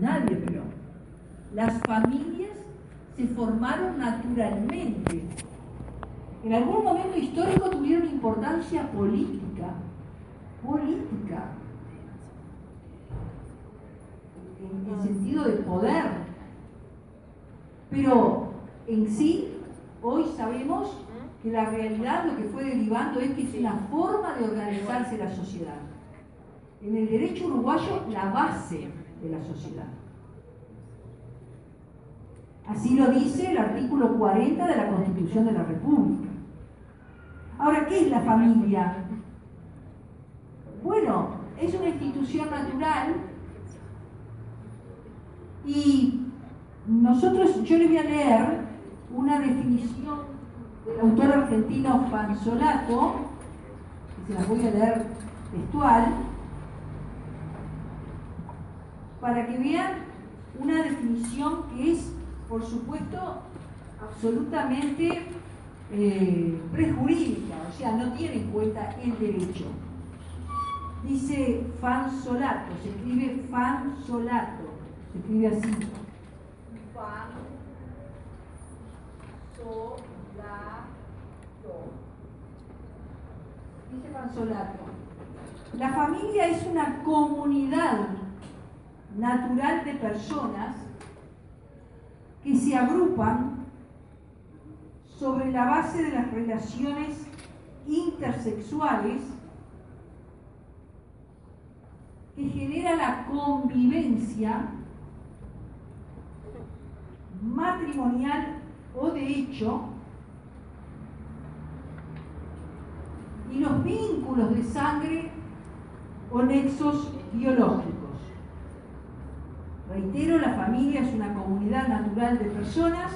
Nadie pero Las familias se formaron naturalmente. En algún momento histórico tuvieron importancia política. Política. En, en sentido de poder pero en sí, hoy sabemos que la realidad lo que fue derivando es que es una forma de organizarse la sociedad. En el derecho uruguayo, la base de la sociedad. Así lo dice el artículo 40 de la Constitución de la República. Ahora, ¿qué es la familia? Bueno, es una institución natural y nosotros, yo les voy a leer una definición del autor argentino Fanzolato, que se las voy a leer textual, para que vean una definición que es, por supuesto, absolutamente eh, prejurídica, o sea, no tiene en cuenta el derecho. Dice Fanzolato, se escribe Fanzolato, se escribe así. Dice Pansolato, la familia es una comunidad natural de personas que se agrupan sobre la base de las relaciones intersexuales que genera la convivencia matrimonial o de hecho y los vínculos de sangre o nexos biológicos. Reitero, la familia es una comunidad natural de personas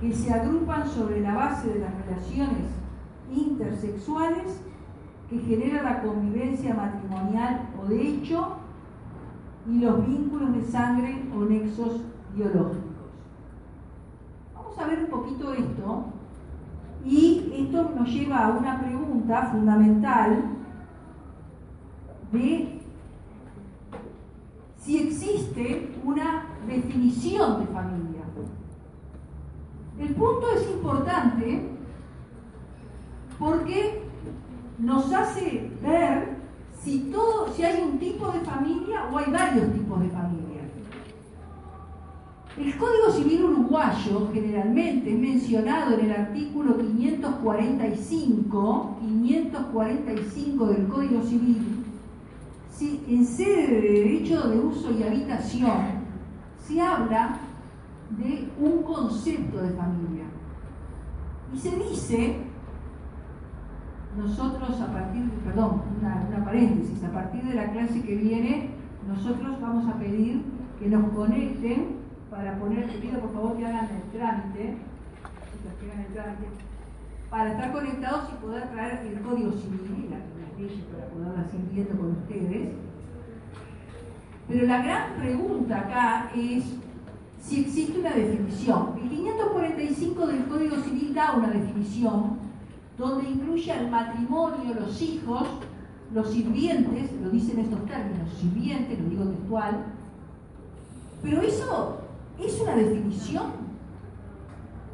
que se agrupan sobre la base de las relaciones intersexuales que genera la convivencia matrimonial o de hecho y los vínculos de sangre o nexos biológicos. A ver un poquito esto y esto nos lleva a una pregunta fundamental de si existe una definición de familia. El punto es importante porque nos hace ver si, todo, si hay un tipo de familia o hay varios tipos de familia. El Código Civil uruguayo generalmente es mencionado en el artículo 545, 545 del Código Civil, si en sede de derecho de uso y habitación se habla de un concepto de familia. Y se dice, nosotros a partir, de, perdón, una, paréntesis, a partir de la clase que viene, nosotros vamos a pedir que nos conecten para poner, te pido por favor que hagan el trámite, para estar conectados y poder traer el código civil y las para poderlas ir viendo con ustedes. Pero la gran pregunta acá es si existe una definición. El 545 del Código Civil da una definición donde incluye al matrimonio, los hijos, los sirvientes, lo dicen estos términos, sirvientes, lo digo textual, pero eso es una definición.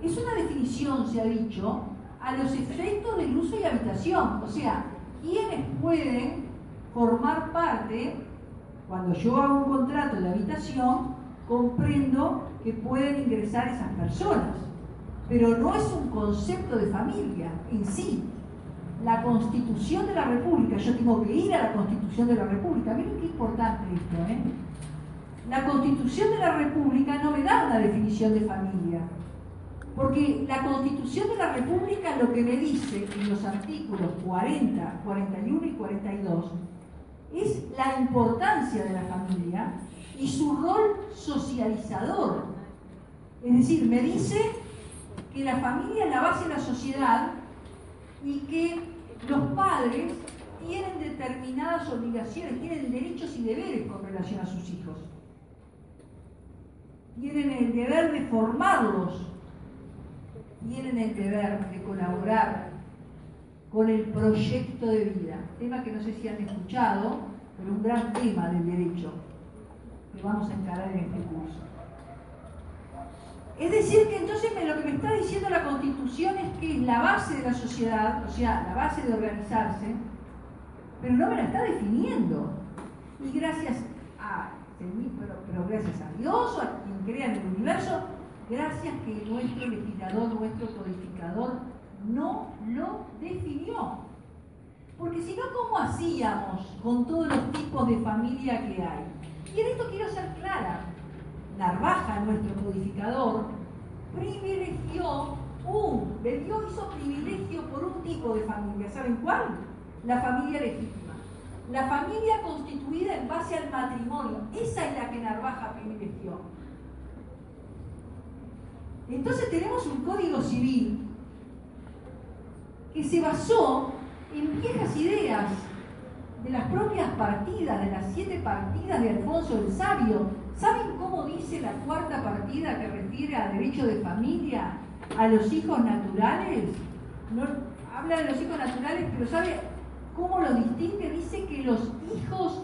Es una definición, se ha dicho, a los efectos del uso y habitación. O sea, ¿quiénes pueden formar parte, cuando yo hago un contrato de habitación, comprendo que pueden ingresar esas personas. Pero no es un concepto de familia en sí. La constitución de la República, yo tengo que ir a la constitución de la República. Miren qué importante esto, ¿eh? la Constitución de la República no me da una definición de familia. Porque la Constitución de la República lo que me dice en los artículos 40, 41 y 42 es la importancia de la familia y su rol socializador. Es decir, me dice que la familia es la base de la sociedad y que los padres tienen determinadas obligaciones, tienen derechos y deberes con relación a sus hijos. Tienen el deber de formarlos, tienen el deber de colaborar con el proyecto de vida. Tema que no sé si han escuchado, pero un gran tema del derecho que vamos a encarar en este curso. Es decir, que entonces lo que me está diciendo la Constitución es que es la base de la sociedad, o sea, la base de organizarse, pero no me la está definiendo. Y gracias a, pero, pero gracias a Dios o a quien crea en el universo, gracias que nuestro legislador, nuestro codificador, no lo definió. Porque si no, ¿cómo hacíamos con todos los tipos de familia que hay? Y en esto quiero ser clara. Narvaja, nuestro codificador, privilegió un, le dio, hizo privilegio por un tipo de familia. ¿Saben cuál? La familia legítima. La familia constituida en base al matrimonio. Esa es la que Narvaja privilegió. Entonces tenemos un código civil que se basó en viejas ideas de las propias partidas, de las siete partidas de Alfonso el Sabio. ¿Saben cómo dice la cuarta partida que refiere a derecho de familia, a los hijos naturales? No, habla de los hijos naturales, pero ¿sabe cómo lo distingue? Dice que los hijos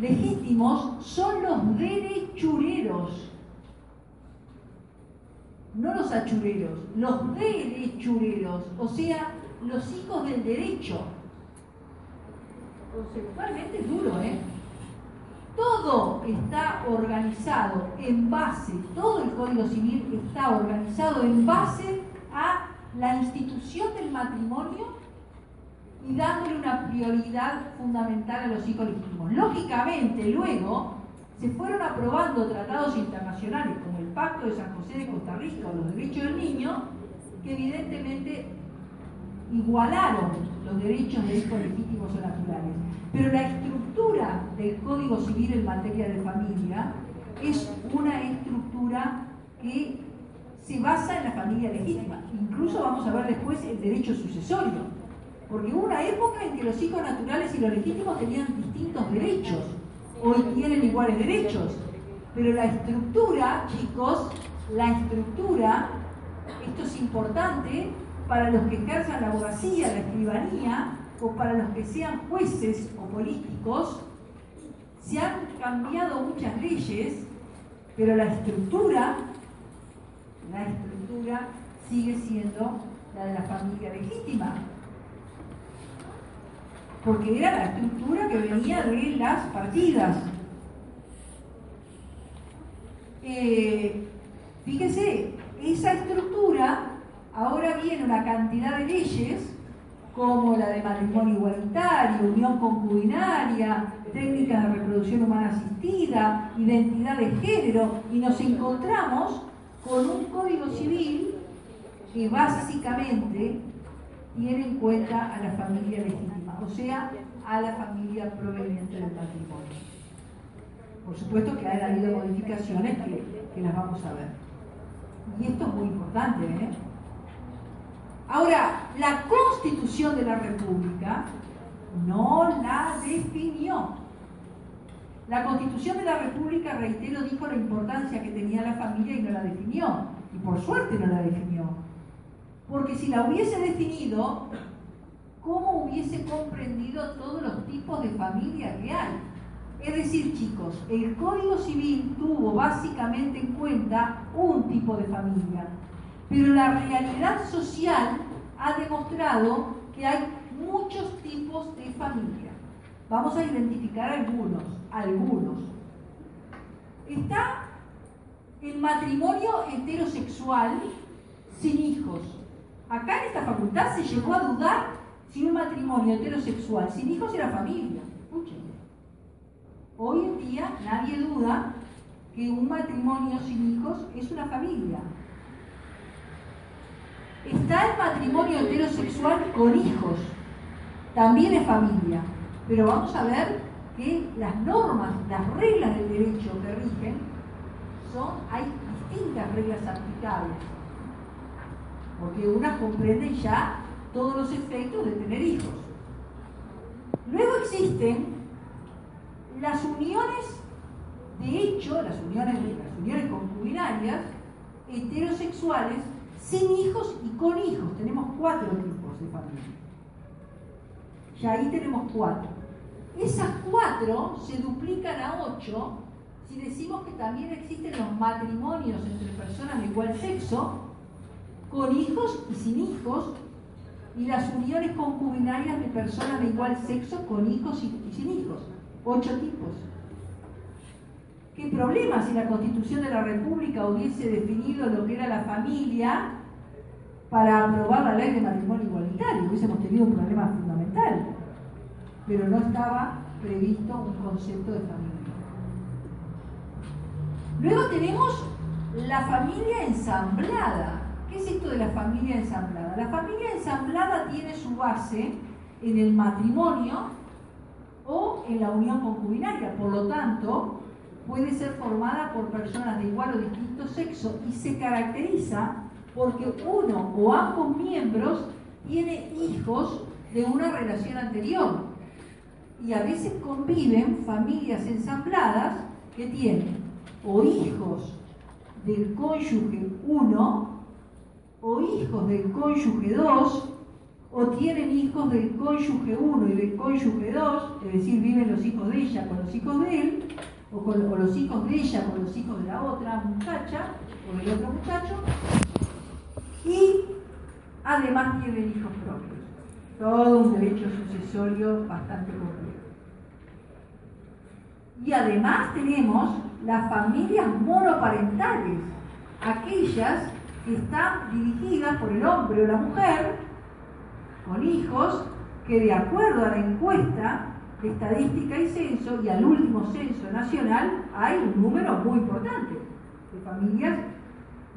legítimos son los derechureros no los achureros, los derechureros, o sea, los hijos del derecho. Conceptualmente es duro, ¿eh? Todo está organizado en base, todo el Código Civil está organizado en base a la institución del matrimonio y dándole una prioridad fundamental a los hijos legítimos. Lógicamente, luego se fueron aprobando tratados internacionales como el Pacto de San José de Costa Rica o los derechos del niño, que evidentemente igualaron los derechos de hijos legítimos o naturales. Pero la estructura del Código Civil en materia de familia es una estructura que se basa en la familia legítima. Incluso vamos a ver después el derecho sucesorio, porque hubo una época en que los hijos naturales y los legítimos tenían distintos derechos, hoy tienen iguales derechos, pero la estructura, chicos, la estructura, esto es importante, para los que ejerzan la abogacía, la escribanía, o para los que sean jueces o políticos, se han cambiado muchas leyes, pero la estructura, la estructura sigue siendo la de la familia legítima. Porque era la estructura que venía de las partidas. Eh, fíjese, esa estructura Ahora viene una cantidad de leyes como la de matrimonio igualitario, unión concubinaria, técnicas de reproducción humana asistida, identidad de género, y nos encontramos con un código civil que básicamente tiene en cuenta a la familia legítima, o sea, a la familia proveniente del matrimonio. Por supuesto que ha habido modificaciones que, que las vamos a ver. Y esto es muy importante, ¿eh? Ahora, la constitución de la República no la definió. La constitución de la República, reitero, dijo la importancia que tenía la familia y no la definió. Y por suerte no la definió. Porque si la hubiese definido, ¿cómo hubiese comprendido todos los tipos de familia que hay? Es decir, chicos, el Código Civil tuvo básicamente en cuenta un tipo de familia, pero la realidad social ha demostrado que hay muchos tipos de familia. Vamos a identificar algunos, algunos. Está el matrimonio heterosexual sin hijos. Acá en esta facultad se llegó a dudar si un matrimonio heterosexual sin hijos era familia. Escuchen. Hoy en día nadie duda que un matrimonio sin hijos es una familia. Está el matrimonio heterosexual con hijos, también es familia, pero vamos a ver que las normas, las reglas del derecho que rigen, son, hay distintas reglas aplicables, porque unas comprenden ya todos los efectos de tener hijos. Luego existen las uniones de hecho, las uniones, las uniones concubinarias heterosexuales sin hijos y con hijos. Tenemos cuatro tipos de familia. Ya ahí tenemos cuatro. Esas cuatro se duplican a ocho si decimos que también existen los matrimonios entre personas de igual sexo, con hijos y sin hijos, y las uniones concubinarias de personas de igual sexo con hijos y sin hijos. Ocho tipos. ¿Qué problema si la Constitución de la República hubiese definido lo que era la familia para aprobar la ley de matrimonio igualitario? Hubiésemos tenido un problema fundamental, pero no estaba previsto un concepto de familia. Luego tenemos la familia ensamblada. ¿Qué es esto de la familia ensamblada? La familia ensamblada tiene su base en el matrimonio o en la unión concubinaria. Por lo tanto, puede ser formada por personas de igual o distinto sexo y se caracteriza porque uno o ambos miembros tiene hijos de una relación anterior. Y a veces conviven familias ensambladas que tienen o hijos del cónyuge 1 o hijos del cónyuge 2 o tienen hijos del cónyuge 1 y del cónyuge 2, es decir, viven los hijos de ella con los hijos de él, o con los hijos de ella con los hijos de la otra muchacha o del otro muchacho, y además tienen hijos propios. Todo un derecho sucesorio bastante complejo. Y además tenemos las familias monoparentales, aquellas que están dirigidas por el hombre o la mujer, con hijos que de acuerdo a la encuesta de estadística y censo, y al último censo nacional, hay un número muy importante de familias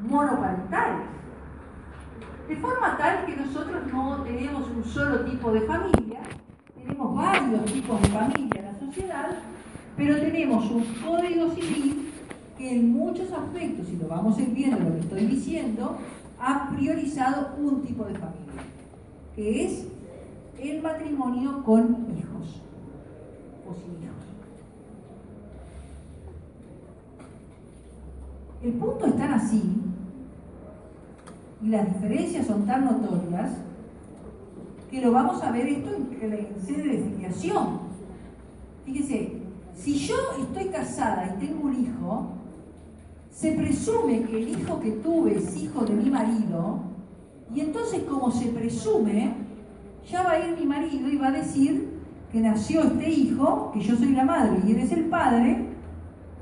monoparentales. De forma tal que nosotros no tenemos un solo tipo de familia, tenemos varios tipos de familia en la sociedad, pero tenemos un código civil que en muchos aspectos, y lo vamos a ir viendo lo que estoy diciendo, ha priorizado un tipo de familia, que es el matrimonio con hijos. El punto es tan así y las diferencias son tan notorias que lo vamos a ver esto en, en sede de filiación. Fíjese, si yo estoy casada y tengo un hijo, se presume que el hijo que tuve es hijo de mi marido, y entonces como se presume, ya va a ir mi marido y va a decir, que nació este hijo, que yo soy la madre y él es el padre,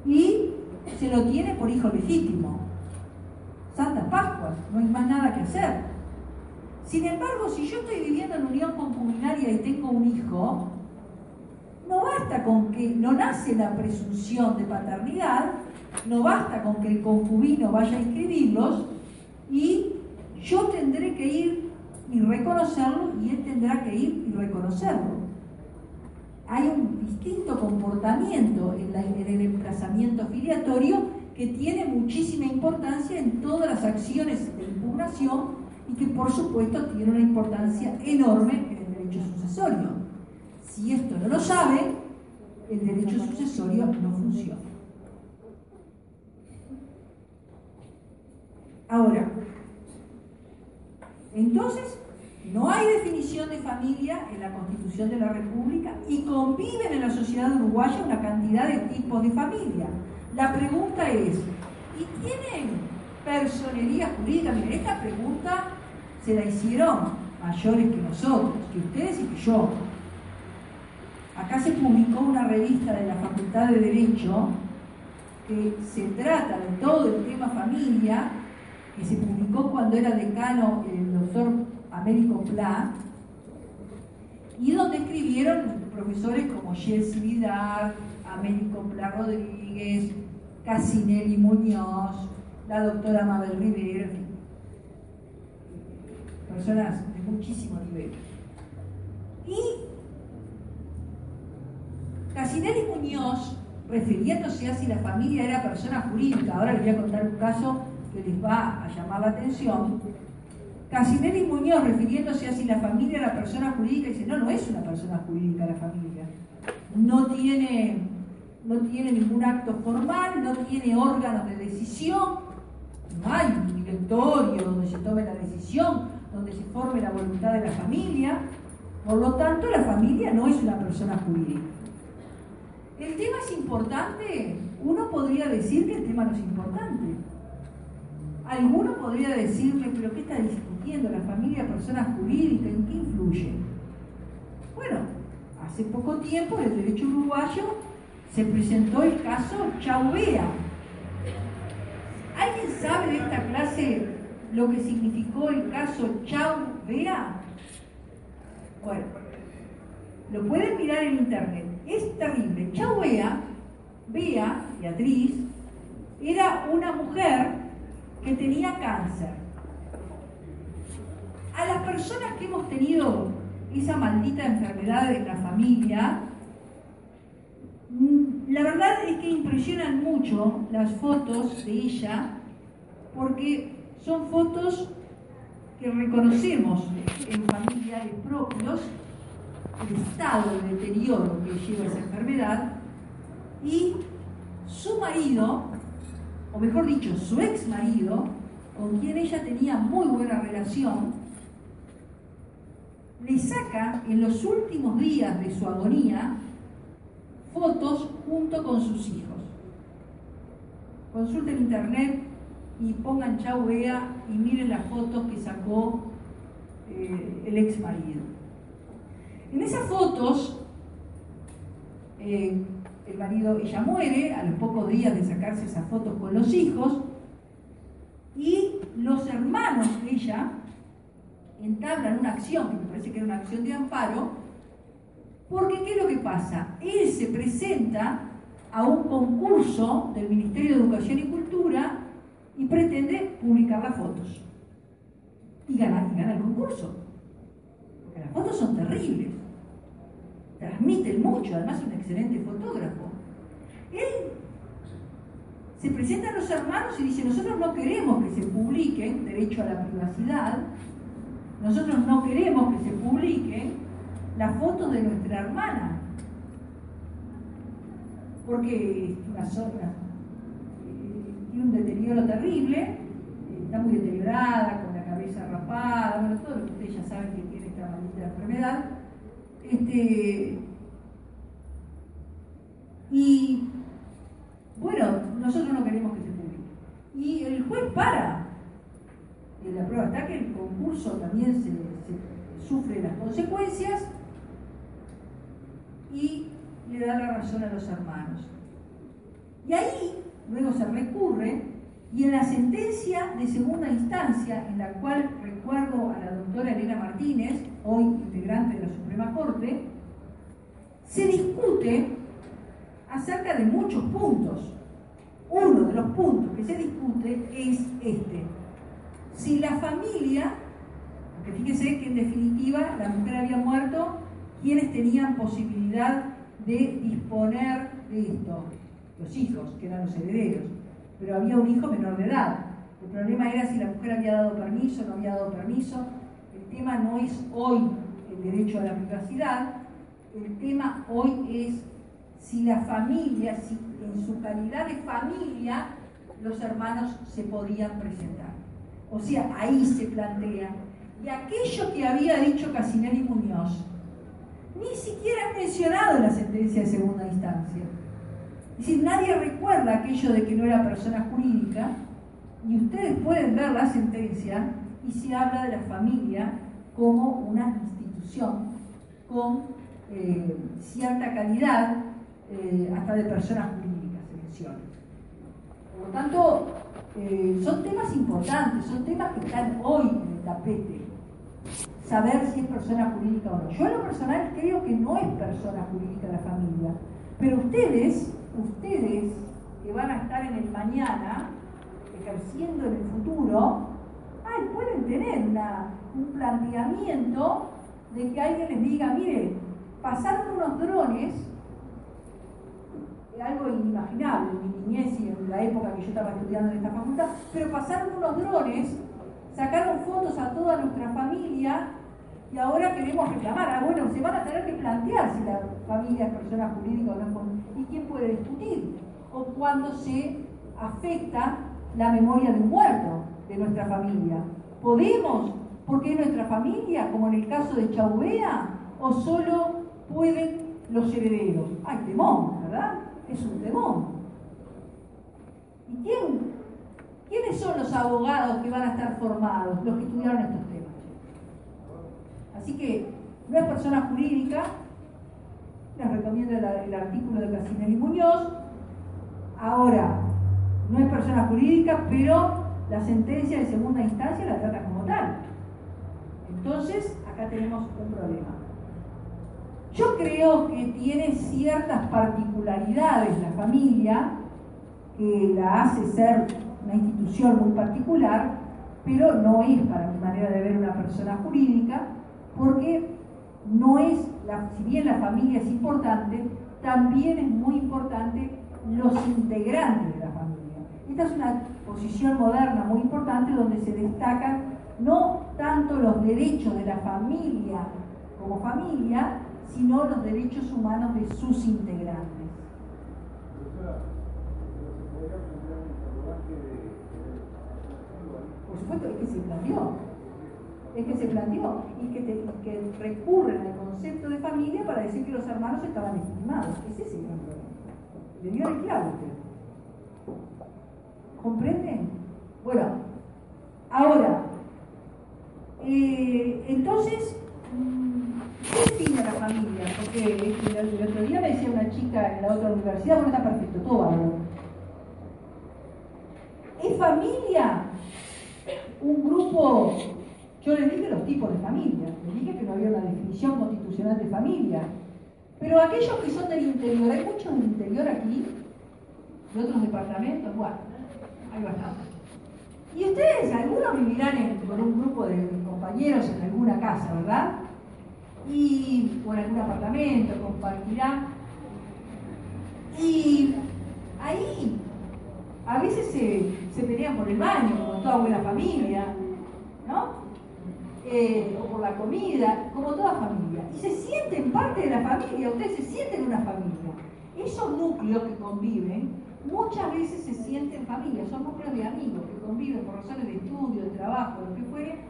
y se lo tiene por hijo legítimo. Santa Pascua, no hay más nada que hacer. Sin embargo, si yo estoy viviendo en unión concubinaria y tengo un hijo, no basta con que no nace la presunción de paternidad, no basta con que el concubino vaya a inscribirlos y yo tendré que ir y reconocerlo y él tendrá que ir y reconocerlo hay un distinto comportamiento en, el emplazamiento filiatorio que tiene muchísima importancia en todas las acciones de impugnación y que por supuesto tiene una importancia enorme en el derecho sucesorio. Si esto no lo sabe, el derecho sucesorio no funciona. Ahora, entonces, no hay definición de familia en la Constitución de la República y conviven en la sociedad uruguaya una cantidad de tipos de familia. La pregunta es, ¿y tienen personería jurídica? Miren, esta pregunta se la hicieron mayores que nosotros, que ustedes y que yo. Acá se publicó una revista de la Facultad de Derecho que se trata de todo el tema familia, que se publicó cuando era decano el doctor Américo Pla, y donde escribieron profesores como Jesse Vidal, Américo Pla Rodríguez, Casinelli Muñoz, la doctora Mabel Rivera, personas de muchísimo nivel. Y Casinelli Muñoz, refiriéndose a si la familia era persona jurídica, ahora les voy a contar un caso que les va a llamar la atención. Casinelli Muñoz, refiriéndose a si la familia era persona jurídica, dice, no, no es una persona jurídica la familia. No tiene, no tiene ningún acto formal, no tiene órganos de decisión, no hay un directorio donde se tome la decisión, donde se forme la voluntad de la familia. Por lo tanto, la familia no es una persona jurídica. ¿El tema es importante? Uno podría decir que el tema no es importante. Alguno podría decirme, pero ¿qué está discutiendo la familia, persona jurídica? ¿En qué influye? Bueno, hace poco tiempo el derecho uruguayo se presentó el caso Chauvea. ¿Alguien sabe de esta clase lo que significó el caso Chauvea? Bueno, lo pueden mirar en internet. Es terrible. Chau Bea, Bea, Beatriz, era una mujer que tenía cáncer. A las personas que hemos tenido esa maldita enfermedad en la familia, mm, la verdad es que impresionan mucho las fotos de ella porque son fotos que reconocemos en familiares propios el estado de deterioro que lleva esa enfermedad y su marido, o mejor dicho, su ex marido, con quien ella tenía muy buena relación, le saca en los últimos días de su agonía fotos junto con sus hijos. Consulten internet y pongan chau vea y miren las fotos que sacó eh, el ex marido. En esas fotos, eh, el marido, ella muere a los pocos días de sacarse esas fotos con los hijos y los hermanos de ella entablan una acción, que me parece que era una acción de amparo, porque ¿qué es lo que pasa? Él se presenta a un concurso del Ministerio de Educación y Cultura y pretende publicar las fotos. Y gana, el concurso. Porque las fotos son terribles transmiten mucho, además es un excelente fotógrafo. Él se presenta a los hermanos y dice, nosotros no queremos que se publiquen, derecho a la privacidad, nosotros no queremos que se publiquen las fotos de nuestra hermana, porque es una zona, eh, tiene un deterioro terrible, está muy deteriorada, con la cabeza rapada, bueno, todo lo que ustedes ya saben que tiene esta maldita enfermedad, este, y bueno, nosotros no queremos que se publique. Y el juez para. Y la prueba está que el concurso también se, sufre las consecuencias y le da la razón a los hermanos. Y ahí luego se recurre y en la sentencia de segunda instancia, en la cual recuerdo a la doctora Elena Martínez, hoy integrante de la Suprema Corte, se discute acerca de muchos puntos. Uno de los puntos que se discute es este. Si la familia, porque fíjese que en definitiva la mujer había muerto, ¿quiénes tenían posibilidad de disponer de esto? Los hijos, que eran los herederos pero había un hijo menor de edad. El problema era si la mujer había dado permiso, no había dado permiso. El tema no es hoy el derecho a la privacidad, el tema hoy es si la familia, si en su calidad de familia, los hermanos se podían presentar. O sea, ahí se plantea. Y aquello que había dicho Casinelli Muñoz, ni siquiera es mencionado en la sentencia de segunda instancia. Es decir, nadie recuerda aquello de que no era persona jurídica, y ustedes pueden ver la sentencia y se habla de la familia como una institución con eh, cierta calidad, eh, hasta de personas jurídicas se menciona. Por lo tanto, eh, son temas importantes, son temas que están hoy en el tapete. Saber si es persona jurídica o no. Yo en lo personal creo que no es persona jurídica la familia, pero ustedes ustedes que van a estar en el mañana, ejerciendo en el futuro, pueden tener un planteamiento de que alguien les diga, mire, pasaron unos drones algo inimaginable en mi niñez y en la época que yo estaba estudiando en esta facultad, pero pasaron unos drones, sacaron fotos a toda nuestra familia y ahora queremos reclamar. Ah, bueno, se van a tener que plantear si la familia es persona jurídica o no ¿Y quién puede discutir? O cuando se afecta la memoria de un muerto de nuestra familia. ¿Podemos? Porque es nuestra familia, como en el caso de Chaubea, o solo pueden los herederos. Ay, temón, ¿verdad? Es un temón. ¿Y quién? ¿Quiénes son los abogados que van a estar formados, los que estudiaron estos temas? Así que no es persona jurídica, les recomiendo el, artículo de Casinelli Muñoz. Ahora, no es persona jurídica, pero la sentencia de segunda instancia la trata como tal. Entonces, acá tenemos un problema. Yo creo que tiene ciertas particularidades la familia que la hace ser una institución muy particular, pero no es para mi manera de ver una persona jurídica, porque no es, la, si bien la familia es importante, también es muy importante los integrantes de la familia. Esta es una posición moderna muy importante donde se destacan no tanto los derechos de la familia como familia, sino los derechos humanos de sus integrantes. Por supuesto, es que se planteó. Es que se planteó y que, recurren al concepto de familia para decir que los hermanos estaban estimados. Ese es el gran problema. Le dio el clavo usted. ¿Comprenden? Bueno, ahora, eh, entonces, ¿qué define la familia? Porque el, otro día me decía una chica en la otra universidad, bueno, está perfecto, todo bárbaro. ¿Es familia un grupo? Yo le dije los tipos de familia, le dije que no había una definición constitucional de familia. Pero aquellos que son del interior, hay muchos del interior aquí, de otros departamentos, bueno, hay bastantes. Y ustedes, algunos vivirán con un grupo de en alguna casa, ¿verdad? Y, o en algún apartamento, compartirán. Y ahí a veces se, se pelean por el baño, como toda buena familia, ¿no? Eh, o por la comida, como toda familia. Y se sienten parte de la familia, ustedes se sienten una familia. Esos núcleos que conviven muchas veces se sienten familia, son núcleos de amigos que conviven por razones de estudio, de trabajo, lo que fuere,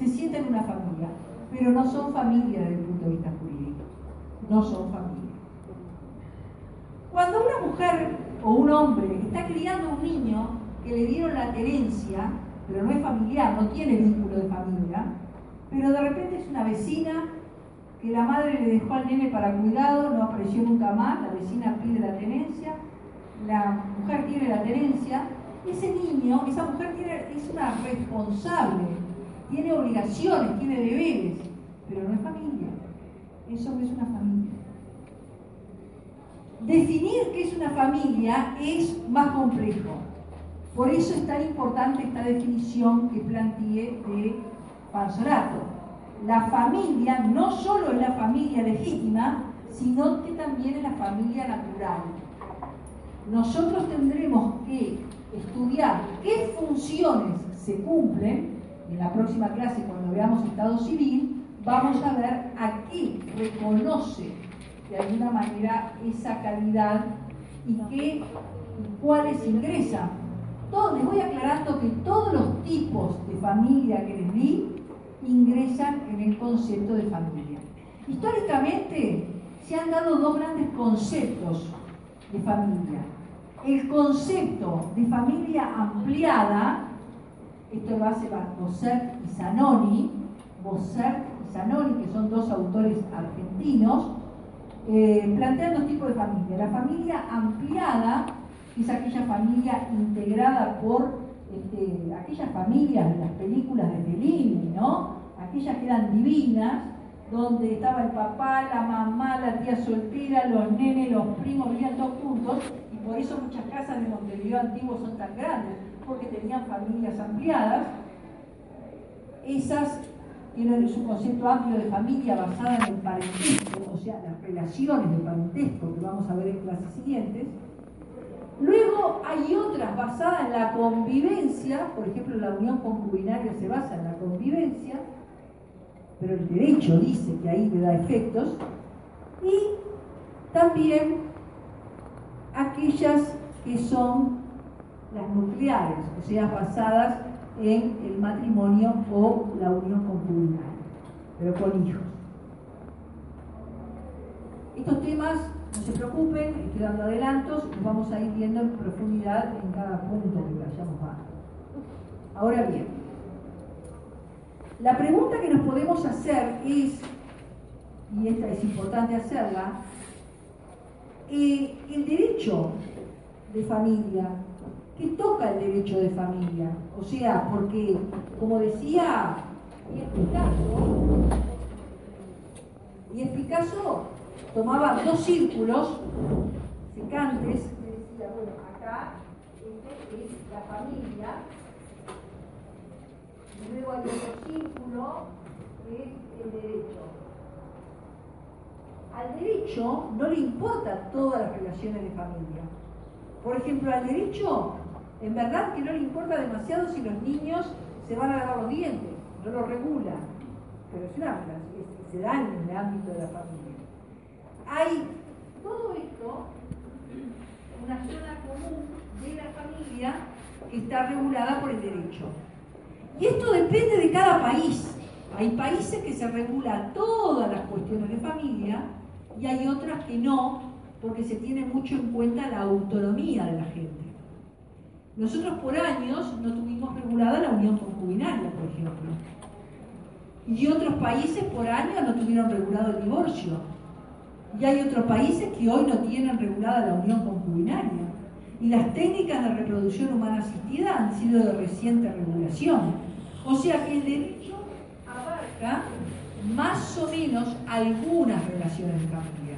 se sienten una familia, pero no son familia desde el punto de vista jurídico, no son familia. Cuando una mujer o un hombre está criando un niño que le dieron la tenencia, pero no es familiar, no tiene vínculo de familia, pero de repente es una vecina que la madre le dejó al nene para cuidado, no apareció nunca más, la vecina pide la tenencia, la mujer tiene la tenencia, ese niño, esa mujer tiene, es una responsable, tiene obligaciones, tiene deberes, pero no es familia. Eso no es una familia. Definir qué es una familia es más complejo. Por eso es tan importante esta definición que planteé de Panzorato. La familia no solo es la familia legítima, sino que también es la familia natural nosotros tendremos que estudiar qué funciones se cumplen. En la próxima clase, cuando veamos Estado civil, vamos a ver a qué reconoce de alguna manera esa calidad y qué cuáles ingresan. Les voy aclarando que todos los tipos de familia que les di ingresan en el concepto de familia. Históricamente se han dado dos grandes conceptos de familia. El concepto de familia ampliada, esto lo hace Bosser y Zanoni, Bosser y Zanoni, que son dos autores argentinos, eh, plantean dos tipos de familia. La familia ampliada es aquella familia integrada por este, aquellas familias de las películas de Fellini, ¿no? Aquellas que eran divinas, donde estaba el papá, la mamá, la tía soltera, los nenes, los primos, vivían todos juntos, y por eso muchas casas de Montevideo antiguo son tan grandes, porque tenían familias ampliadas. Esas tienen su concepto amplio de familia basada en el parentesco, o sea, las relaciones de parentesco que vamos a ver en clases siguientes, Luego hay otras basadas en la convivencia, por ejemplo la unión concubinaria se basa en la convivencia, pero el derecho dice que ahí le da efectos, y también aquellas que son las nucleares, o sea, basadas en el matrimonio o la unión concubinaria, pero con hijos. Estos temas, no se preocupen, estoy dando adelantos, los vamos a ir viendo en profundidad en cada punto que vayamos a. Ahora bien, la pregunta que nos podemos hacer es, y esta es importante hacerla, eh, el derecho de familia, ¿qué toca el derecho de familia? O sea, porque, como decía y Picasso, y Picasso tomaba dos círculos secantes, y decía, bueno, acá este es la familia, y luego hay otro círculo que es el derecho. Al derecho no le importan todas las relaciones de familia. Por ejemplo, al derecho, en verdad que no le importa demasiado si los niños se van a lavar los dientes, no lo regula, pero es una se da en el ámbito de la familia. Hay todo esto, una zona común de la familia que está regulada por el derecho. Y esto depende de cada país. Hay países que se regulan todas las cuestiones de familia y hay otras que no, porque se tiene mucho en cuenta la autonomía de la gente. Nosotros por años no tuvimos regulada la unión concubinaria, por ejemplo. Y otros países por años no tuvieron regulado el divorcio. Y hay otros países que hoy no tienen regulada la unión concubinaria. Y las técnicas de reproducción humana asistida han sido de reciente regulación. O sea que el derecho abarca más o menos algunas relaciones de familia.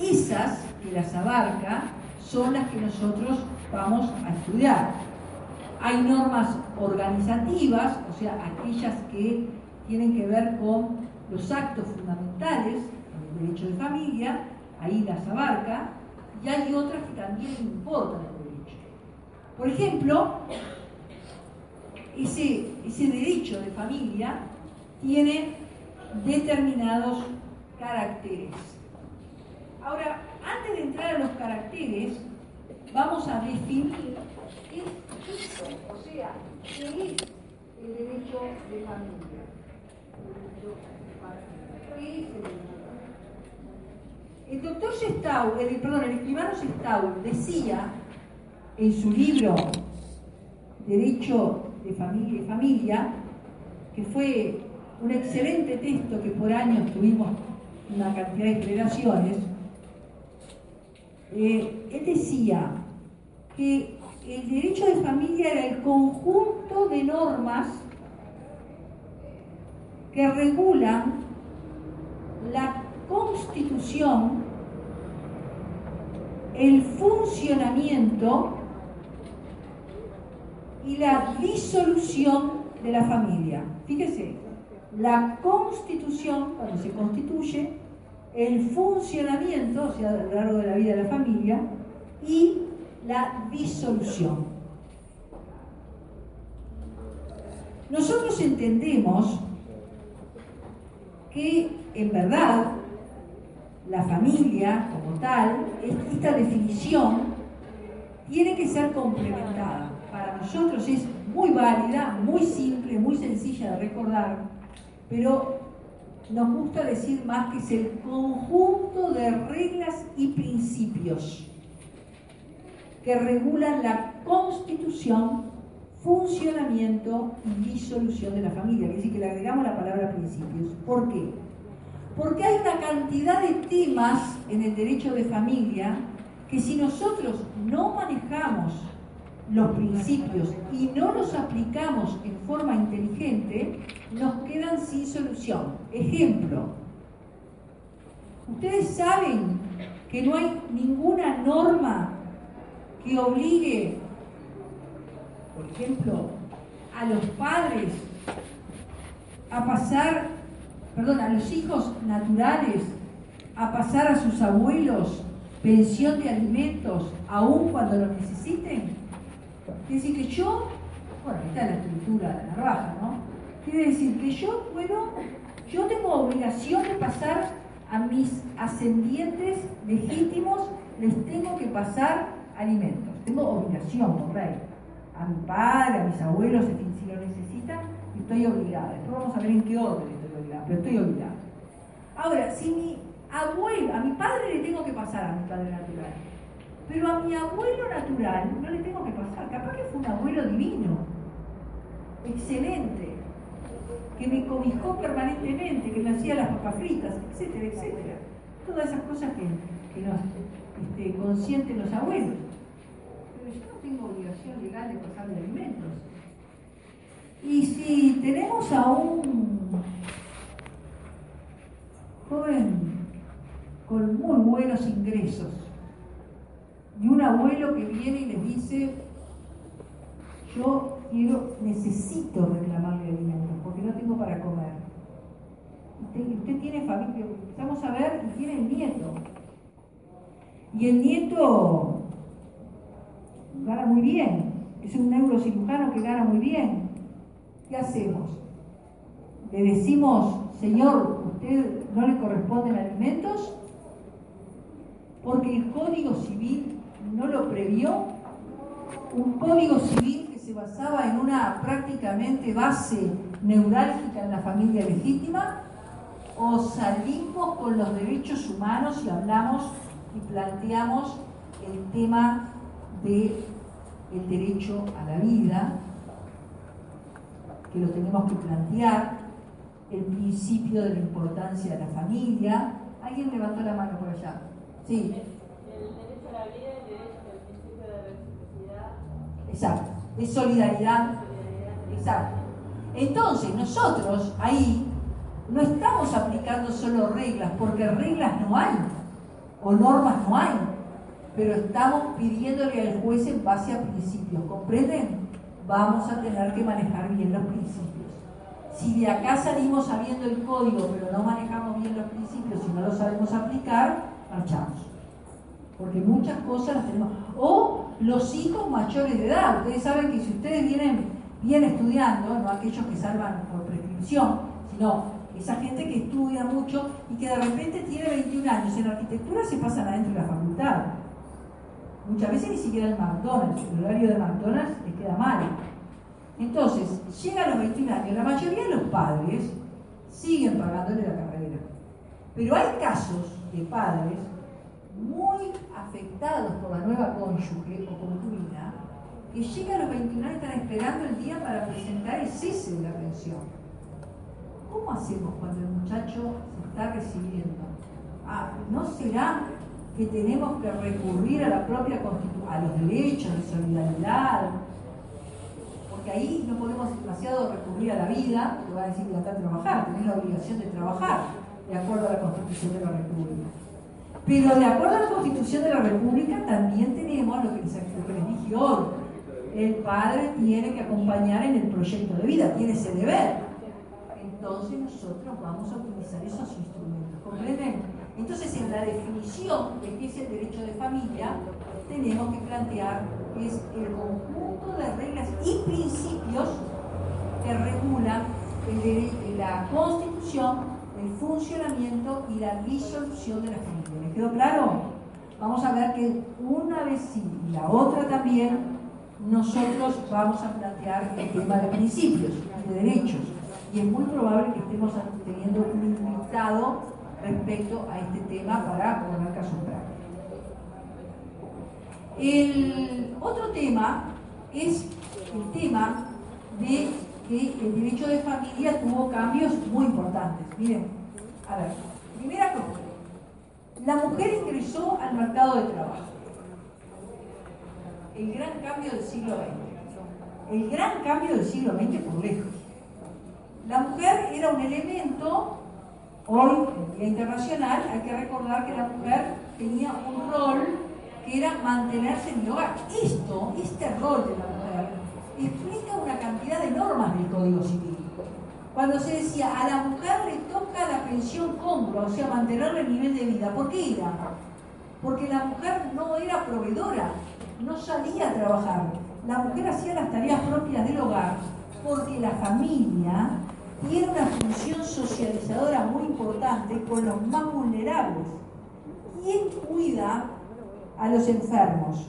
Esas que las abarca son las que nosotros vamos a estudiar. Hay normas organizativas, o sea, aquellas que tienen que ver con los actos fundamentales, el derecho de familia, ahí las abarca, y hay otras que también importan el derecho. Por ejemplo, ese, ese derecho de familia tiene determinados caracteres. Ahora, antes de entrar a los caracteres, vamos a definir qué es o sea, qué es el derecho de familia. El doctor Sestau, el, perdón, el escribano Sestau decía en su libro Derecho de Familia y Familia, que fue un excelente texto que por años tuvimos una cantidad de generaciones, eh, él decía que el derecho de familia era el conjunto de normas que regulan la constitución, el funcionamiento y la disolución de la familia. Fíjese, la constitución, cuando se constituye, el funcionamiento, o sea, a lo largo de la vida de la familia, y la disolución. Nosotros entendemos que en verdad la familia como tal, esta definición tiene que ser complementada. Para nosotros es muy válida, muy simple, muy sencilla de recordar, pero nos gusta decir más que es el conjunto de reglas y principios que regulan la constitución, funcionamiento y disolución de la familia. Es decir, que le agregamos la palabra principios. ¿Por qué? Porque hay una cantidad de temas en el derecho de familia que si nosotros no manejamos los principios y no los aplicamos en forma inteligente, nos quedan sin solución. Ejemplo, ustedes saben que no hay ninguna norma que obligue, por ejemplo, a los padres a pasar, perdón, a los hijos naturales a pasar a sus abuelos pensión de alimentos aún cuando lo necesiten? Quiere decir que yo, bueno, está la estructura de la raja, ¿no? Quiere decir que yo puedo, yo tengo obligación de pasar a mis ascendientes legítimos, les tengo que pasar alimentos. Tengo obligación por rey. A mi padre, a mis abuelos, si lo necesitan, estoy obligada. Después vamos a ver en qué orden estoy obligada, pero estoy obligada. Ahora, si mi abuelo, a mi padre le tengo que pasar a mi padre natural, pero a mi abuelo natural no le tengo que pasar. Capaz que fue un abuelo divino, excelente, que me cobijó permanentemente, que me hacía las papas fritas, etcétera, etcétera. Todas esas cosas que, que nos este, consienten los abuelos. Tengo obligación legal de pasarle alimentos. Y si tenemos a un joven con muy buenos ingresos y un abuelo que viene y les dice, yo quiero, necesito reclamarle alimentos porque no tengo para comer. Usted, tiene familia, empezamos a ver, y tiene el nieto. Y el nieto gana muy bien, es un neurocirujano que gana muy bien. ¿Qué hacemos? Le decimos, señor, ¿usted no le corresponden alimentos? Porque el Código Civil no lo previó. Un Código Civil que se basaba en una prácticamente base neurálgica en la familia legítima. O salimos con los derechos humanos y hablamos y planteamos el tema del el derecho a la vida, que lo tenemos que plantear, el principio de la importancia de la familia. ¿Alguien levantó la mano por allá? Sí. El, derecho a la vida el derecho al principio de reciprocidad. Exacto. De solidaridad. Exacto. Entonces, nosotros ahí no estamos aplicando solo reglas, porque reglas no hay o normas no hay, pero estamos pidiéndole al juez en base a principios, ¿comprenden? Vamos a tener que manejar bien los principios. Si de acá salimos sabiendo el código, pero no manejamos bien los principios y no los sabemos aplicar, marchamos. Porque muchas cosas las tenemos. O los hijos mayores de edad. Ustedes saben que si ustedes vienen bien estudiando, no aquellos que salvan por prescripción, sino esa gente que estudia mucho y que de repente tiene 21 años en arquitectura se pasan adentro de la facultad. Muchas veces ni siquiera el McDonald's, el horario de McDonald's les queda mal. Entonces, llega a los 21 años, la mayoría de los padres siguen pagándole la carrera. Pero hay casos de padres muy afectados por la nueva cónyuge o concubina que llegan a los 21 años y están esperando el día para presentar el cese de la pensión. ¿Cómo hacemos cuando el muchacho se está recibiendo? Ah, ¿No será que tenemos que recurrir a la propia Constitución, a los derechos de solidaridad? Porque ahí no podemos demasiado recurrir a la vida, porque va a decir que trabajar, tenés la obligación de trabajar, de acuerdo a la Constitución de la República. Pero de acuerdo a la Constitución de la República también tenemos lo que les, lo que les dije hoy. El padre tiene que acompañar en el proyecto de vida, tiene ese deber entonces nosotros vamos a utilizar esos instrumentos. ¿Comprenden? Entonces, en la definición de qué es el derecho de familia, tenemos que plantear que es el conjunto de reglas y principios que regulan la constitución, el funcionamiento y la disolución de la familia. ¿Les quedó claro? Vamos a ver que una vez sí y la otra también, nosotros vamos a plantear el tema de principios de derechos y es muy probable que estemos teniendo un invitado respecto a este tema para poner caso práctico. El otro tema es el tema de que el derecho de familia tuvo cambios muy importantes. Miren, a ver, primera cosa, la mujer ingresó al mercado de trabajo. El gran cambio del siglo XX. El gran cambio del siglo XX por lejos. La mujer era un elemento, hoy en Día Internacional, hay que recordar que la mujer tenía un rol que era mantenerse en el hogar. Esto, este rol de la mujer, explica una cantidad de normas del Código Civil. Cuando se decía a la mujer le toca la pensión congrua, o sea, mantenerle el nivel de vida, ¿por qué era? porque la mujer no era proveedora, no salía a trabajar. La mujer hacía las tareas propias del hogar porque la familia tiene una función socializadora muy importante con los más vulnerables. ¿Quién cuida a los enfermos?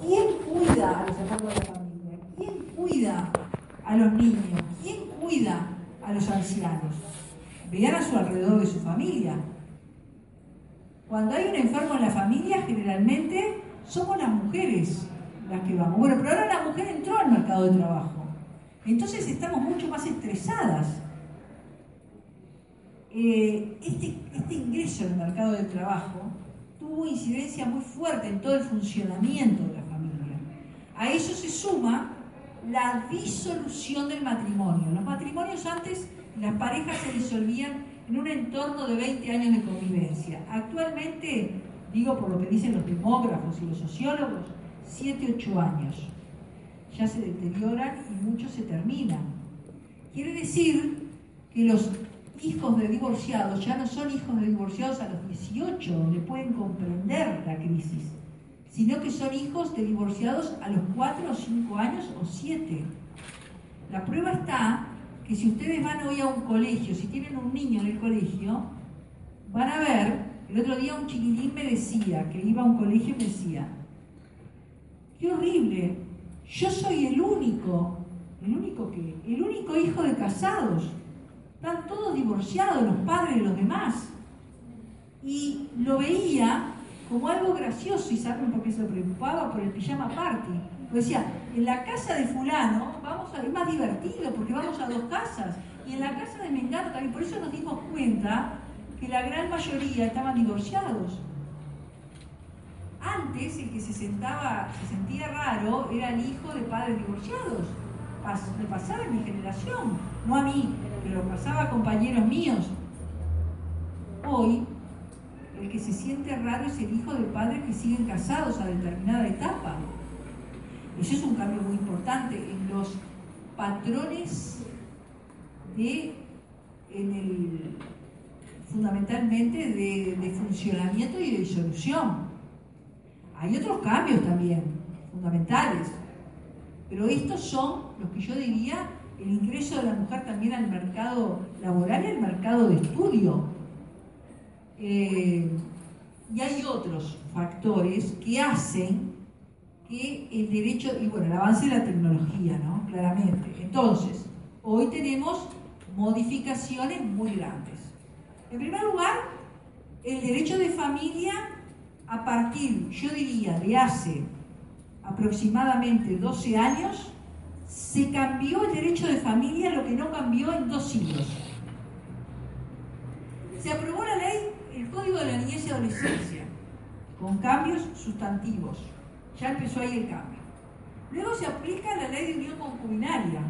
¿Quién cuida a los enfermos de la familia? ¿Quién cuida a los niños? ¿Quién cuida a los ancianos? Vean a su alrededor de su familia. Cuando hay un enfermo en la familia, generalmente somos las mujeres las que vamos. Bueno, pero ahora la mujer entró al mercado de trabajo. Entonces estamos mucho más estresadas. Eh, este, este ingreso al mercado del trabajo tuvo incidencia muy fuerte en todo el funcionamiento de la familia. A eso se suma la disolución del matrimonio. Los matrimonios antes, las parejas se disolvían en un entorno de 20 años de convivencia. Actualmente, digo por lo que dicen los demógrafos y los sociólogos, 7, 8 años. Ya se deterioran y muchos se terminan. Quiere decir que los hijos de divorciados ya no son hijos de divorciados a los 18, donde pueden comprender la crisis, sino que son hijos de divorciados a los 4 o 5 años o 7. La prueba está que si ustedes van hoy a un colegio, si tienen un niño en el colegio, van a ver, el otro día un chiquilín me decía, que iba a un colegio y me decía, qué horrible, yo soy el único, el único que, el único hijo de casados, están todos divorciados, los padres de los demás. Y lo veía como algo gracioso, y saben por qué se preocupaba por el pijama party. Pues decía, en la casa de fulano vamos a, es más divertido porque vamos a dos casas. Y en la casa de Mengano también, por eso nos dimos cuenta que la gran mayoría estaban divorciados. Antes el que se sentaba, se sentía raro, era el hijo de padres divorciados. le pasaba en mi generación, no a mí, pero pasaba a compañeros míos. Hoy, el que se siente raro es el hijo de padres que siguen casados a determinada etapa. Eso es un cambio muy importante en los patrones de, en el, fundamentalmente de, de funcionamiento y de disolución. Hay otros cambios también, fundamentales, pero estos son los que yo diría el ingreso de la mujer también al mercado laboral y al mercado de estudio. Eh, y hay otros factores que hacen que el derecho, y bueno, el avance de la tecnología, ¿no? Claramente. Entonces, hoy tenemos modificaciones muy grandes. En primer lugar, el derecho de familia a partir, yo diría, de hace aproximadamente 12 años, se cambió el derecho de familia, lo que no cambió en dos siglos. Se aprobó la ley, el Código de la Niñez y Adolescencia, con cambios sustantivos. Ya empezó ahí el cambio. Luego se aplica la ley de unión concubinaria.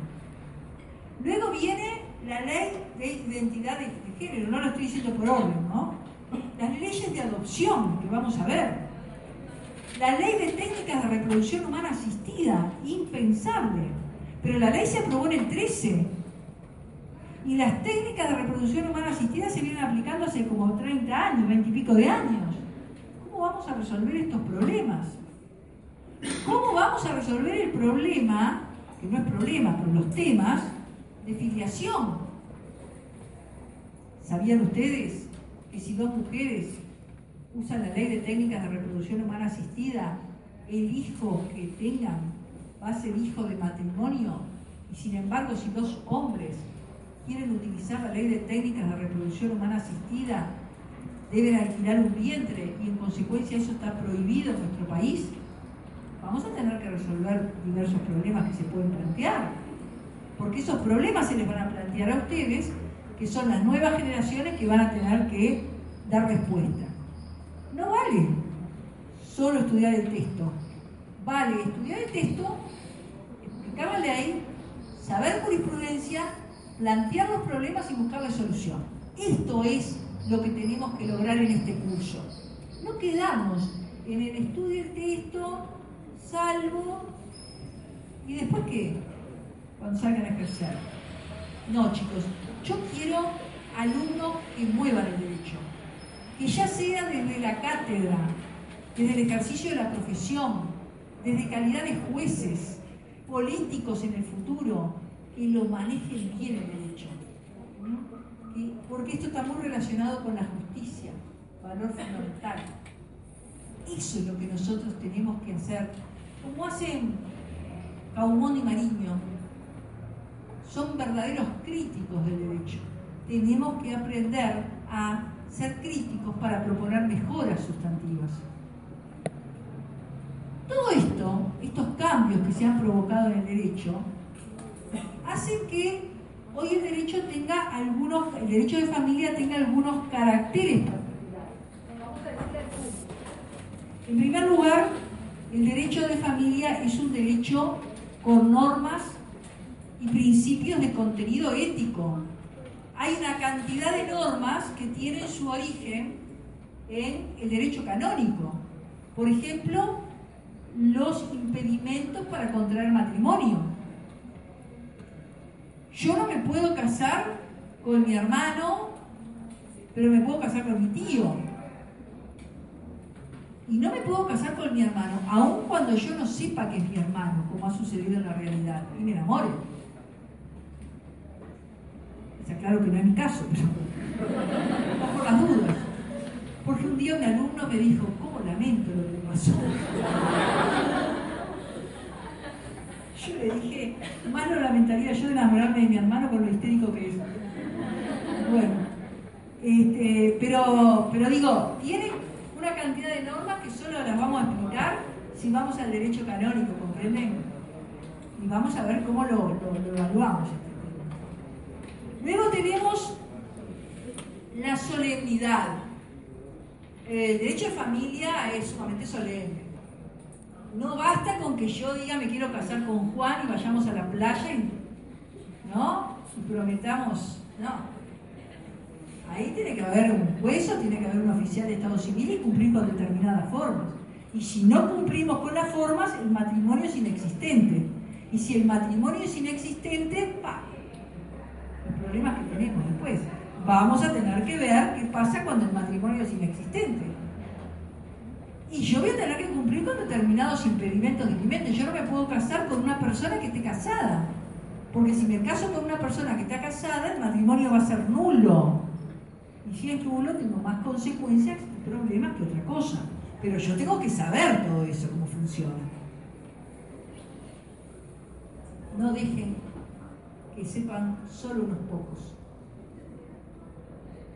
Luego viene la ley de identidad de, género, no lo estoy diciendo por orden, ¿no? Las leyes de adopción, que vamos a ver. La ley de técnicas de reproducción humana asistida, impensable. Pero la ley se aprobó en el 13. Y las técnicas de reproducción humana asistida se vienen aplicando hace como 30 años, 20 y pico de años. ¿Cómo vamos a resolver estos problemas? ¿Cómo vamos a resolver el problema, que no es problema, pero los temas de filiación? ¿Sabían ustedes que si dos mujeres usan la ley de técnicas de reproducción humana asistida, el hijo que tengan va a ser hijo de matrimonio? Y sin embargo, si dos hombres quieren utilizar la ley de técnicas de reproducción humana asistida, deben alquilar un vientre y en consecuencia eso está prohibido en nuestro país, vamos a tener que resolver diversos problemas que se pueden plantear. Porque esos problemas se les van a plantear a ustedes, que son las nuevas generaciones que van a tener que dar respuesta. No vale solo estudiar el texto. Vale estudiar el texto, explicar la ley, saber jurisprudencia, plantear los problemas y buscar solución. Esto es lo que tenemos que lograr en este curso. No quedamos en el estudio del texto, salvo, ¿y después qué? Cuando salgan a ejercer. No, chicos, yo quiero alumnos que muevan el derecho, que ya sea desde la cátedra, desde el ejercicio de la profesión, desde calidad de jueces, políticos en el futuro, que lo manejen bien el derecho. Porque esto está muy relacionado con la justicia, valor fundamental. Eso es lo que nosotros tenemos que hacer. Como hacen Caumón y Mariño, son verdaderos críticos del derecho. Tenemos que aprender a ser críticos para proponer mejoras sustantivas. Todo esto, estos cambios que se han provocado en el derecho, hacen que hoy el derecho tenga algunos, el derecho de familia tenga algunos caracteres En primer lugar, el derecho de familia es un derecho con normas y principios de contenido ético. Hay una cantidad de normas que tienen su origen en el derecho canónico. Por ejemplo, los impedimentos para contraer matrimonio. Yo no me puedo casar con mi hermano, pero me puedo casar con mi tío. Y no me puedo casar con mi hermano, aun cuando yo no sepa que es mi hermano, como ha sucedido en la realidad, y me enamore. Está claro que no es mi caso, pero por las dudas. Porque un día un alumno me dijo, ¿cómo lamento lo que pasó? Yo le dije, más lo lamentaría yo de enamorarme de mi hermano con lo histérico que es. Bueno, este, pero, pero digo, tiene una cantidad de normas que solo las vamos a explicar si vamos al derecho canónico, ¿comprenden? Y vamos a ver cómo lo, evaluamos. Luego tenemos la solemnidad. El derecho de familia es sumamente solemne. No basta con que yo diga me quiero casar con Juan y vayamos a la playa y, ¿no? Y prometamos, no. Ahí tiene que haber un juez o tiene que haber un oficial de Estado civil y cumplir con determinadas formas. Y si no cumplimos con las formas, el matrimonio es inexistente. Y si el matrimonio es inexistente, ¡pa! Problemas que tenemos después. Vamos a tener que ver qué pasa cuando el matrimonio es inexistente. Y yo voy a tener que cumplir con determinados impedimentos de impedimentos. Yo no me puedo casar con una persona que esté casada. Porque si me caso con una persona que está casada, el matrimonio va a ser nulo. Y si es nulo, tengo más consecuencias y problemas que otra cosa. Pero yo tengo que saber todo eso, cómo funciona. No dejen que sepan solo unos pocos.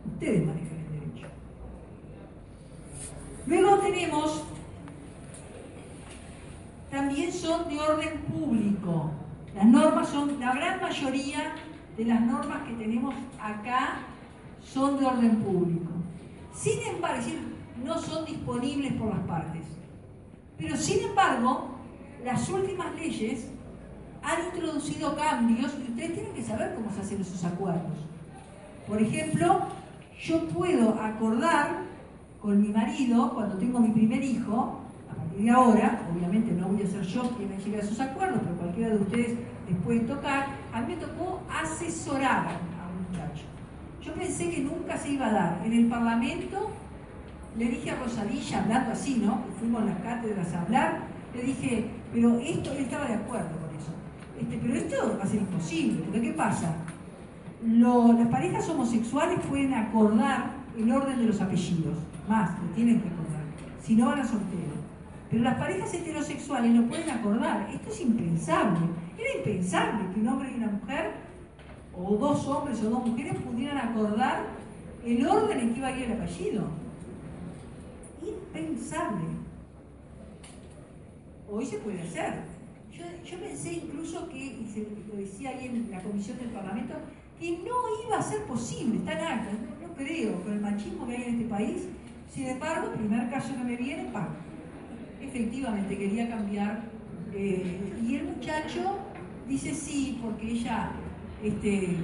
Ustedes manejan el derecho. Luego tenemos, también son de orden público. Las normas son, la gran mayoría de las normas que tenemos acá son de orden público. Sin embargo, no son disponibles por las partes. Pero sin embargo, las últimas leyes han introducido cambios y ustedes tienen que saber cómo se hacen esos acuerdos. Por ejemplo, yo puedo acordar con mi marido, cuando tengo mi primer hijo, a partir de ahora, obviamente no voy a ser yo quien me llegue a esos acuerdos, pero cualquiera de ustedes les puede tocar, a mí me tocó asesorar yo pensé que nunca se iba a dar. En el Parlamento le dije a Rosadilla, hablando así, ¿no? Fuimos a las cátedras a hablar, le dije, pero esto, él estaba de acuerdo. Este, pero esto va a ser imposible, porque ¿qué pasa? las parejas homosexuales pueden acordar el orden de los apellidos, más, lo tienen que acordar, si no van a sorteo. Pero las parejas heterosexuales no pueden acordar, esto es impensable. Era impensable que un hombre y una mujer o dos hombres o dos mujeres pudieran acordar el orden en que iba a ir el apellido. Impensable. Hoy se puede hacer. Yo, pensé incluso que, y se lo decía ahí en la comisión del Parlamento, que no iba a ser posible, tan alto, no, creo, con el machismo que hay en este país. Sin embargo, el primer caso que me viene, ¡pam! Efectivamente, quería cambiar. Eh, y el muchacho dice sí, porque ella este,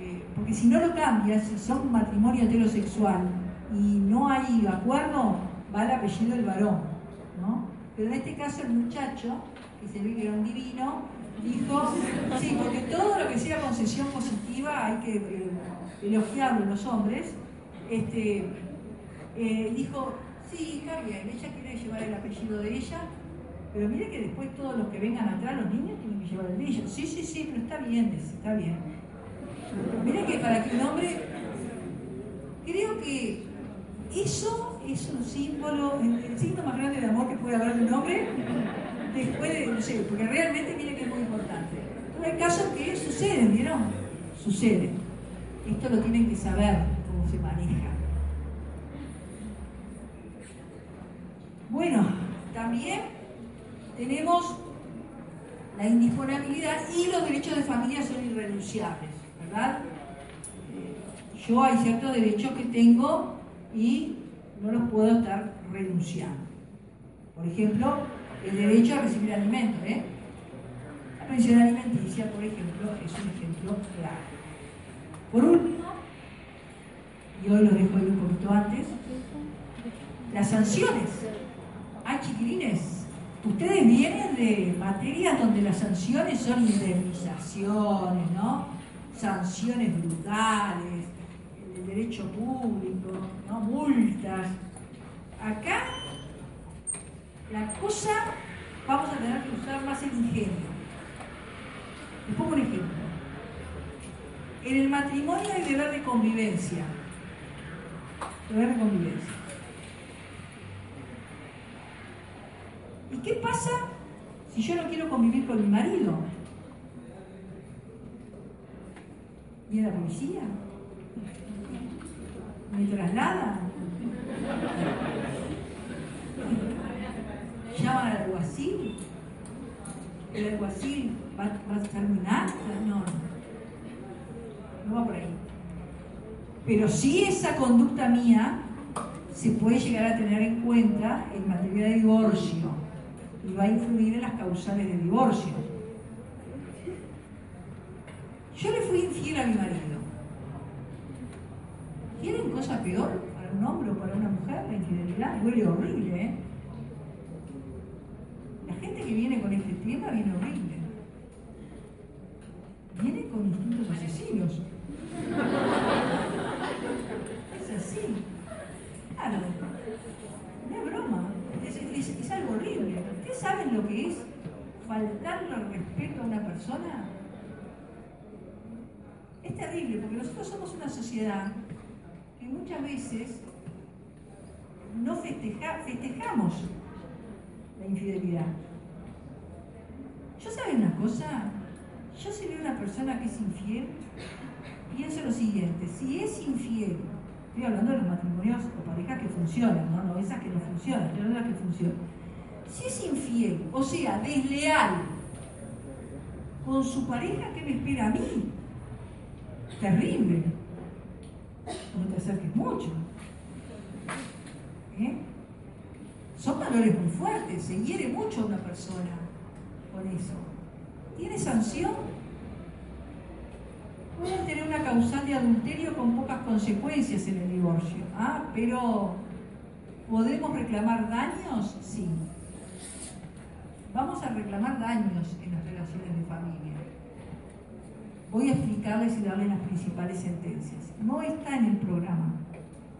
eh, porque si no lo cambias, si son matrimonio heterosexual y no hay acuerdo, va el apellido del varón, ¿no? Pero en este caso el muchacho, que se un divino, dijo, sí, porque todo lo que sea concesión positiva hay que eh, elogiarlo en los hombres, este, eh, dijo, sí, está bien, ella quiere llevar el apellido de ella, pero mire que después todos los que vengan atrás, los niños, tienen que llevar el de ella. Sí, sí, sí, pero está bien, está bien. Mire que para que un hombre, creo que eso es un símbolo, el, el signo más grande de amor que puede haber de un hombre, después de, no sé, porque realmente mire que es muy importante. Pero hay casos que suceden, ¿vieron? Suceden. Esto lo tienen que saber cómo se maneja. Bueno, también tenemos la indisponibilidad y los derechos de familia son irrenunciables, ¿verdad? Eh, yo hay ciertos derechos que tengo y no los puedo estar renunciando. Por ejemplo, el derecho a recibir alimentos, ¿eh? La pensión alimenticia, por ejemplo, es un ejemplo claro. Por último, y hoy lo dejo ahí un poquito antes, las sanciones. Ay, chiquilines, ustedes vienen de materias donde las sanciones son indemnizaciones, ¿no? Sanciones brutales, el derecho público, ¿no? Multas. Acá la cosa vamos a tener que usar más el ingenio. Les pongo un ejemplo. En el matrimonio hay deber de convivencia. Deber de convivencia. ¿Y qué pasa si yo no quiero convivir con mi marido? ¿Viene la policía? ¿Me traslada? ¿Llaman al alguacil? ¿El alguacil va, va a acta? No, no. Va por ahí. Pero sí esa conducta mía se puede llegar a tener en cuenta en materia de divorcio y va a influir en las causales de divorcio. Yo le fui infiel a mi marido. ¿Quieren cosa peor para un hombre o para una mujer? La infidelidad huele horrible, ¿eh? La gente que viene viene horrible. Viene con instintos asesinos. Es así. Claro. No es broma. Es, algo horrible. ¿Ustedes saben lo que es faltarle al respeto a una persona? Es terrible porque nosotros somos una sociedad que muchas veces no festeja- festejamos la infidelidad. Saben una cosa, yo si veo una persona que es infiel, pienso lo siguiente, si es infiel, estoy hablando de los matrimonios o parejas que funcionan, no, no esas que no funcionan, de las que funcionan. Si es infiel, o sea, desleal con su pareja, ¿qué me espera a mí? Terrible. No te acerques mucho. ¿Eh? Son valores muy fuertes, se hiere mucho a una persona con eso. ¿Tiene sanción? Pueden tener una causal de adulterio con pocas consecuencias en el divorcio. Ah, pero ¿podemos reclamar daños? Sí. Vamos a reclamar daños en las relaciones de familia. Voy a explicarles y darles las principales sentencias. No está en el programa,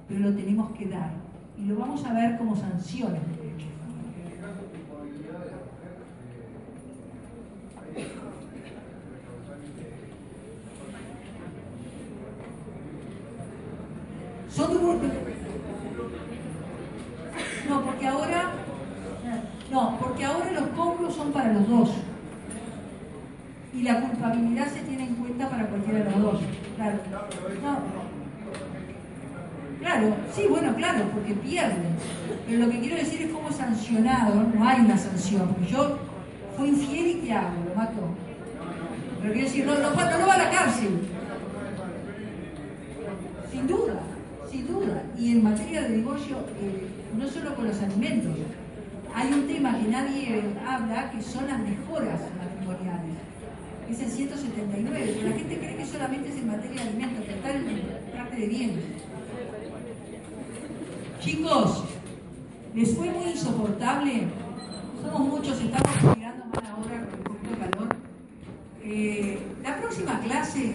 pero lo tenemos que dar. Y lo vamos a ver como sanciones de derecho de familia. Son tu- No, porque ahora. No, porque ahora los cobros son para los dos. Y la culpabilidad se tiene en cuenta para cualquiera de los dos. Claro. Claro, sí, bueno, claro, porque pierden. Pero lo que quiero decir es cómo sancionado, no hay una sanción. Porque yo fui infiel y ¿qué hago? Lo mato. Pero quiero decir, no, no, no va a la cárcel. Sin duda, sin duda. Y en eh, no solo con los alimentos, hay un tema que nadie habla, que son las mejoras matrimoniales. Es el 179, pero la gente cree que solamente es en materia de alimentos, que está en parte de bienes. Chicos, ¿les fue muy insoportable? Somos muchos, estamos respirando mal ahora con el poquito de calor. Eh, la próxima clase